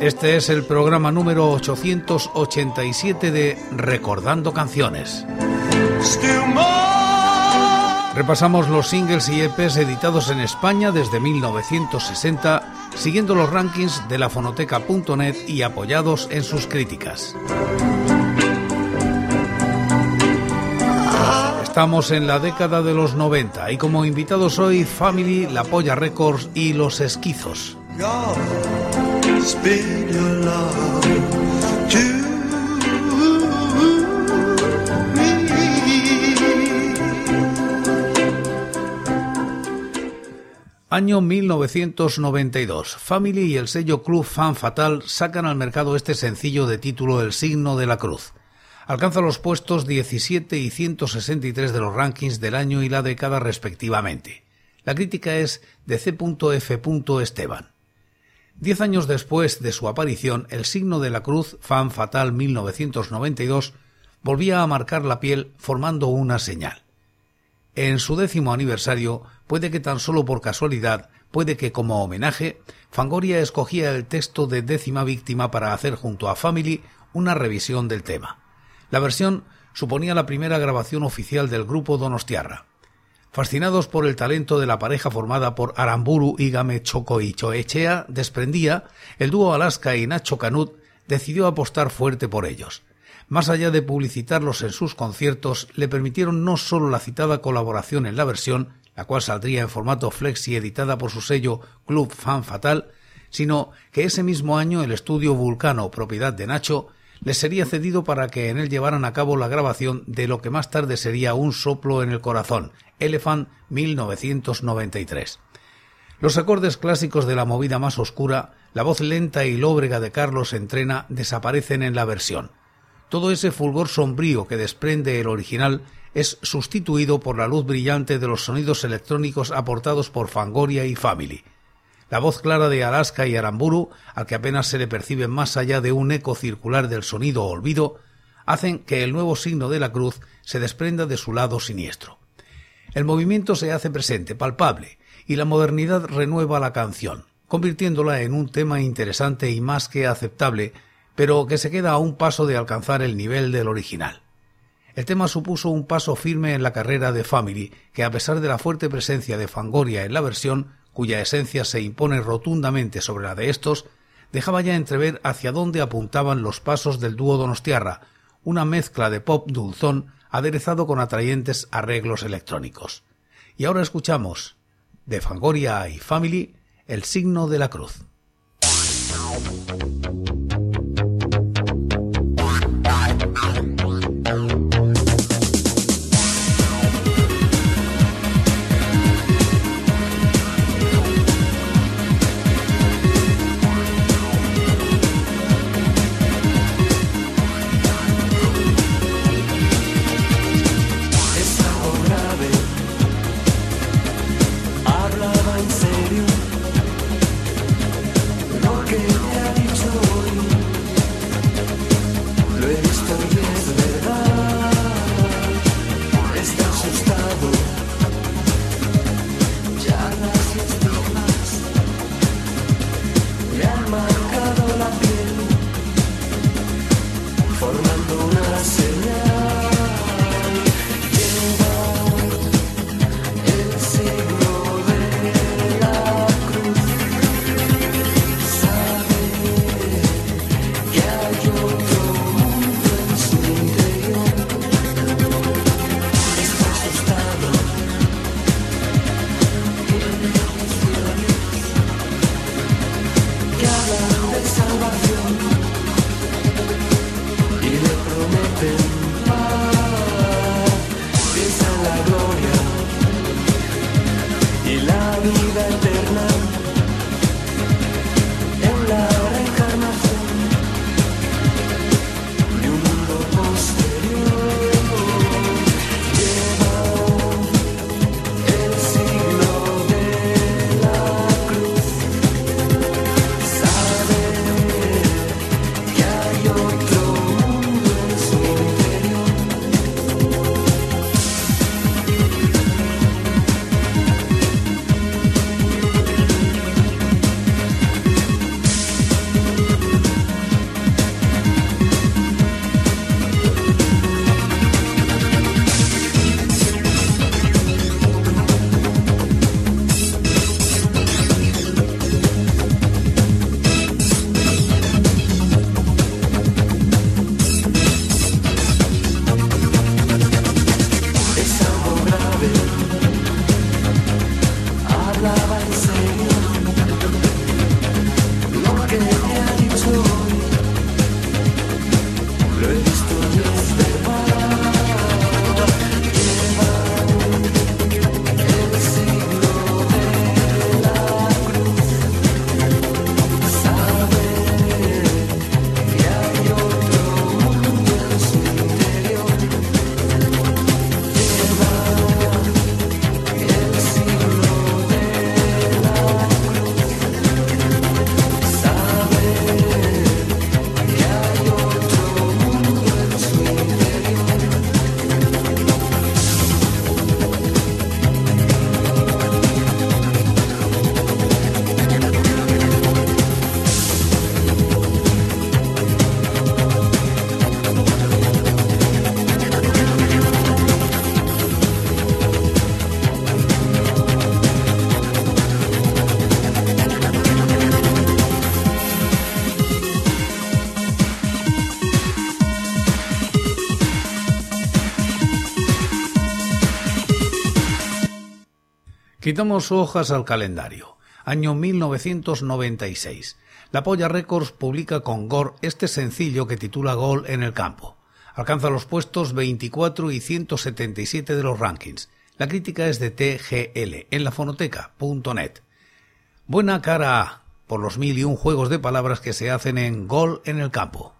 Este es el programa número 887 de Recordando Canciones. Repasamos los singles y EPs editados en España desde 1960, siguiendo los rankings de la fonoteca.net y apoyados en sus críticas. Estamos en la década de los 90 y como invitados hoy Family, La Polla Records y Los Esquizos. Año 1992. Family y el sello Club Fan Fatal sacan al mercado este sencillo de título El signo de la cruz alcanza los puestos 17 y 163 de los rankings del año y la década respectivamente. La crítica es de C.F. Esteban. Diez años después de su aparición, el signo de la cruz, fan fatal 1992, volvía a marcar la piel formando una señal. En su décimo aniversario, puede que tan solo por casualidad, puede que como homenaje, Fangoria escogía el texto de décima víctima para hacer junto a Family una revisión del tema. La versión suponía la primera grabación oficial del grupo Donostiarra. Fascinados por el talento de la pareja formada por Aramburu, Igame, Choco y Choechea, desprendía, el dúo Alaska y Nacho Canut decidió apostar fuerte por ellos. Más allá de publicitarlos en sus conciertos, le permitieron no solo la citada colaboración en la versión, la cual saldría en formato flexi editada por su sello Club Fan Fatal, sino que ese mismo año el estudio Vulcano, propiedad de Nacho, les sería cedido para que en él llevaran a cabo la grabación de lo que más tarde sería Un soplo en el corazón, Elephant 1993. Los acordes clásicos de la movida más oscura, la voz lenta y lóbrega de Carlos Entrena desaparecen en la versión. Todo ese fulgor sombrío que desprende el original es sustituido por la luz brillante de los sonidos electrónicos aportados por Fangoria y Family. La voz clara de Alaska y Aramburu, al que apenas se le percibe más allá de un eco circular del sonido olvido, hacen que el nuevo signo de la cruz se desprenda de su lado siniestro. El movimiento se hace presente, palpable, y la modernidad renueva la canción, convirtiéndola en un tema interesante y más que aceptable, pero que se queda a un paso de alcanzar el nivel del original. El tema supuso un paso firme en la carrera de Family, que a pesar de la fuerte presencia de Fangoria en la versión, cuya esencia se impone rotundamente sobre la de estos, dejaba ya entrever hacia dónde apuntaban los pasos del dúo Donostiarra, una mezcla de pop dulzón aderezado con atrayentes arreglos electrónicos. Y ahora escuchamos, de Fangoria y Family, el signo de la cruz. Quitamos hojas al calendario. Año 1996. La Polla Records publica con Gore este sencillo que titula Gol en el campo. Alcanza los puestos 24 y 177 de los rankings. La crítica es de TGL en la fonoteca.net. Buena cara A, por los mil y un juegos de palabras que se hacen en Gol en el campo.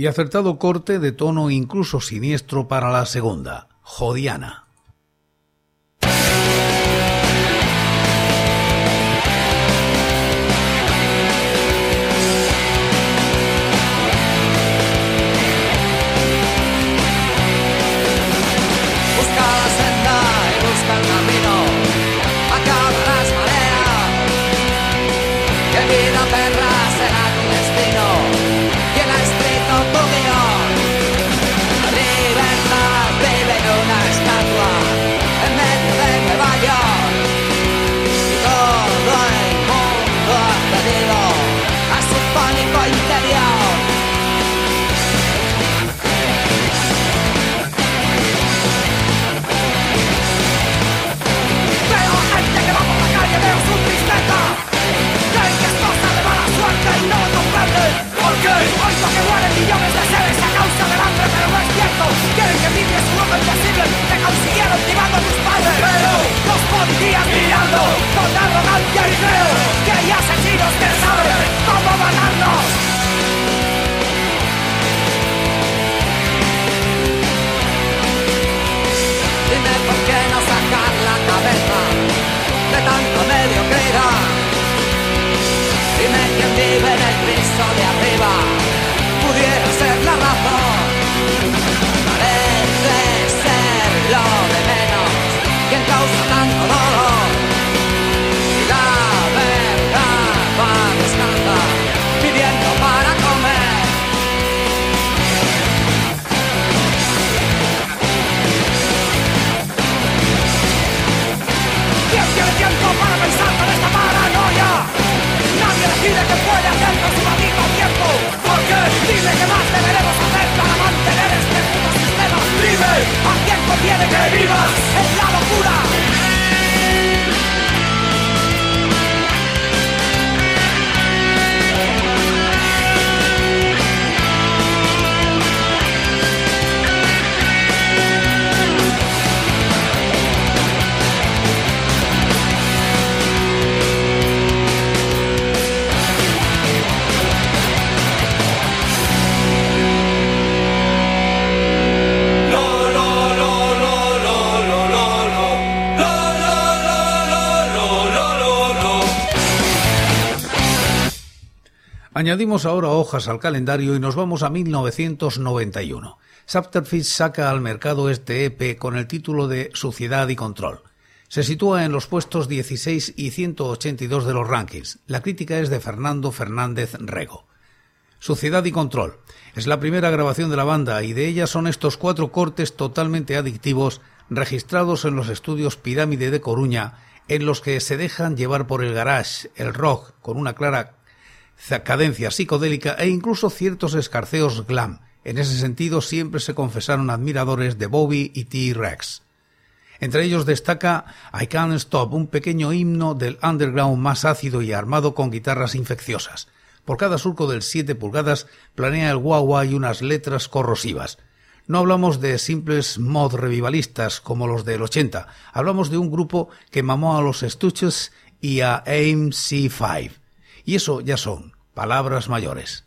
Y acertado corte de tono incluso siniestro para la segunda, Jodiana. de que vivas es la locura. Añadimos ahora hojas al calendario y nos vamos a 1991. Subterfuge saca al mercado este EP con el título de Suciedad y Control. Se sitúa en los puestos 16 y 182 de los rankings. La crítica es de Fernando Fernández Rego. Suciedad y Control. Es la primera grabación de la banda y de ella son estos cuatro cortes totalmente adictivos registrados en los estudios Pirámide de Coruña, en los que se dejan llevar por el garage, el rock, con una clara cadencia psicodélica e incluso ciertos escarceos glam. En ese sentido siempre se confesaron admiradores de Bobby y T-Rex. Entre ellos destaca I Can't Stop, un pequeño himno del underground más ácido y armado con guitarras infecciosas. Por cada surco del 7 pulgadas planea el guagua y unas letras corrosivas. No hablamos de simples mod revivalistas como los del 80, hablamos de un grupo que mamó a los Stooges y a AMC5. Y eso ya son palabras mayores.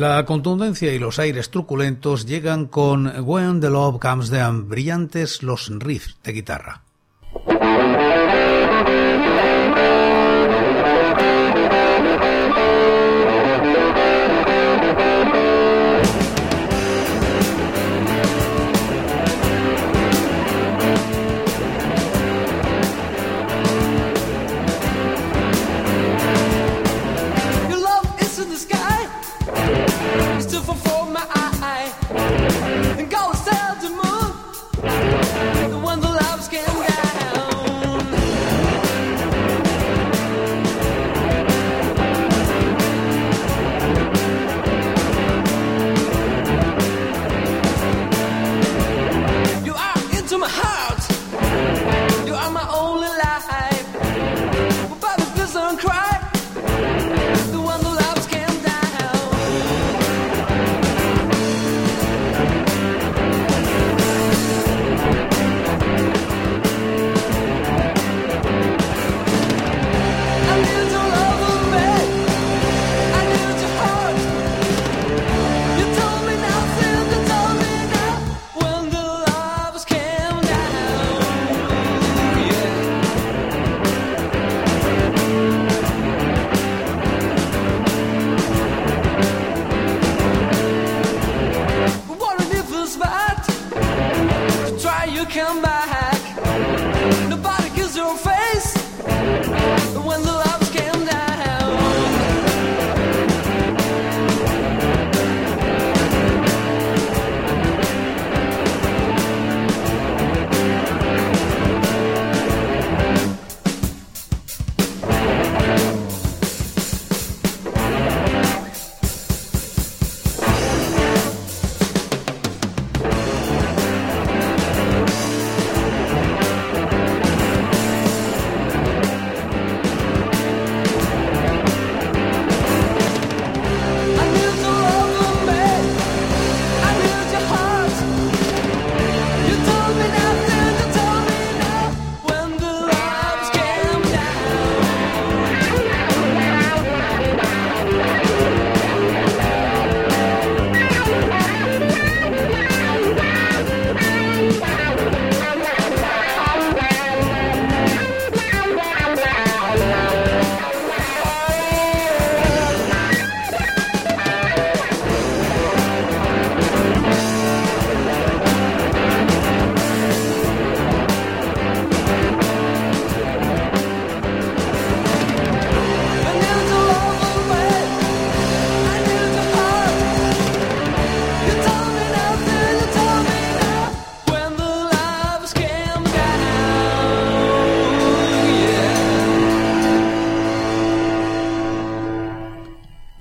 La contundencia y los aires truculentos llegan con When the Love Comes Down, brillantes los riffs de guitarra.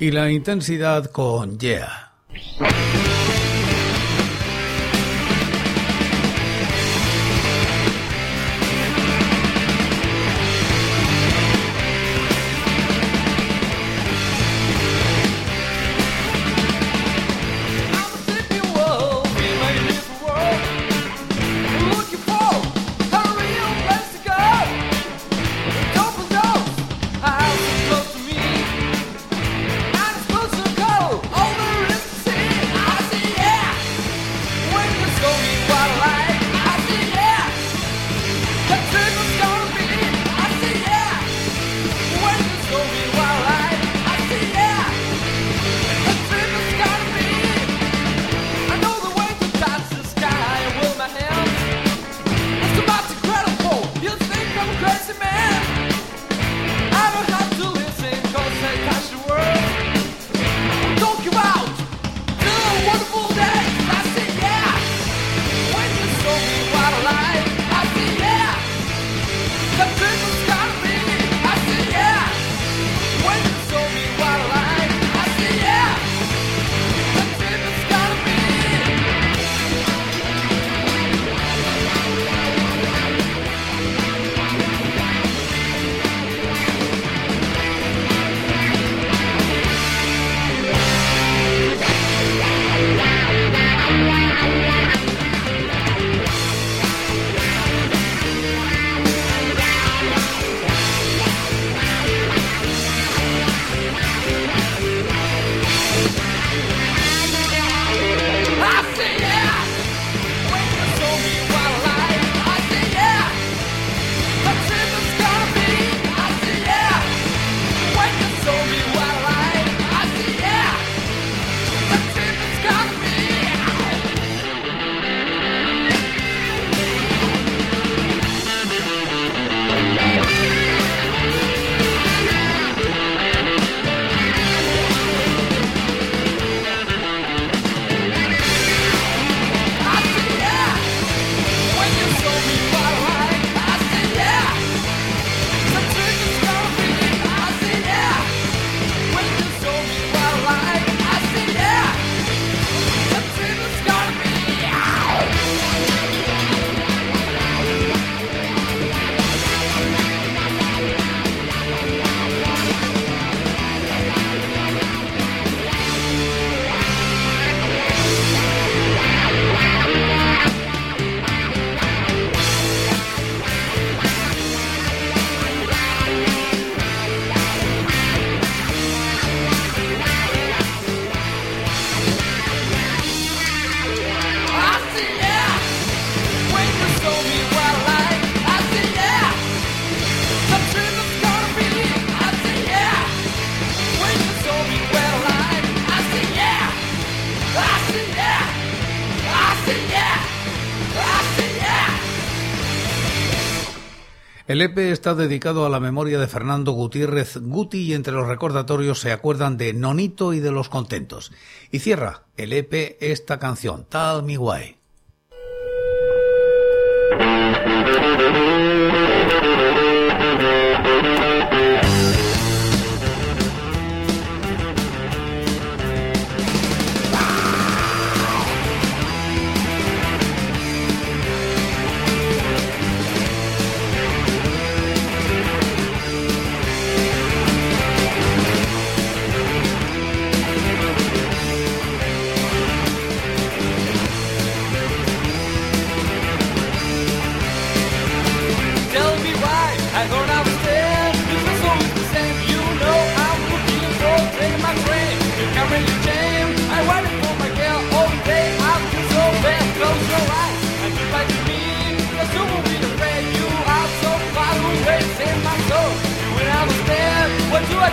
Y la intensidad con Yeah. El EP está dedicado a la memoria de Fernando Gutiérrez Guti y entre los recordatorios se acuerdan de Nonito y de los Contentos. Y cierra el EP esta canción, Tal Mi Guay.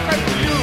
life and you.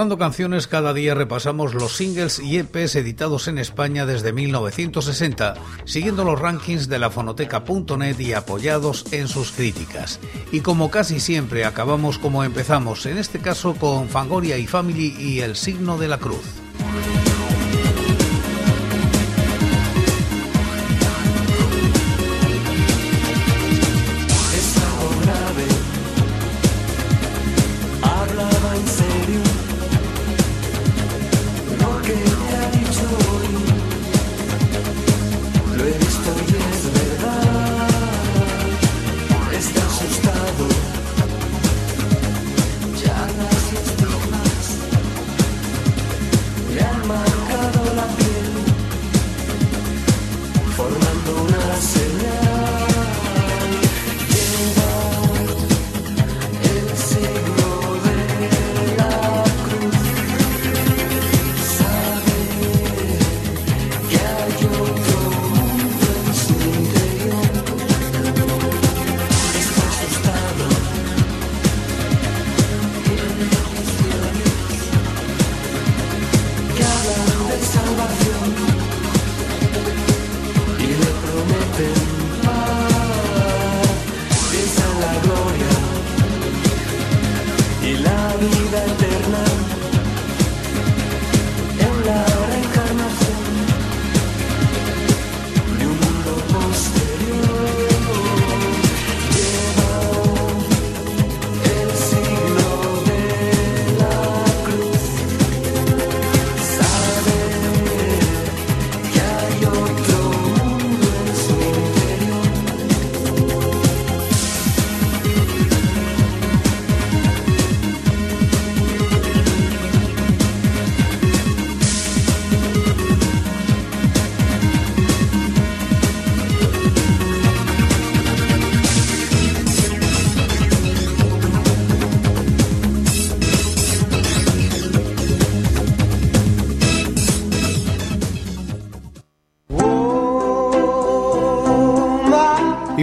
Recordando Canciones cada día repasamos los singles y EPs editados en España desde 1960, siguiendo los rankings de la fonoteca.net y apoyados en sus críticas. Y como casi siempre acabamos como empezamos, en este caso con Fangoria y Family y El signo de la cruz. then.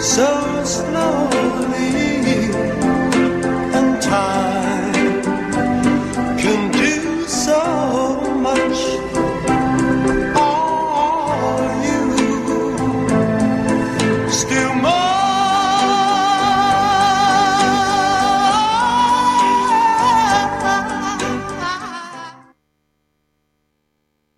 So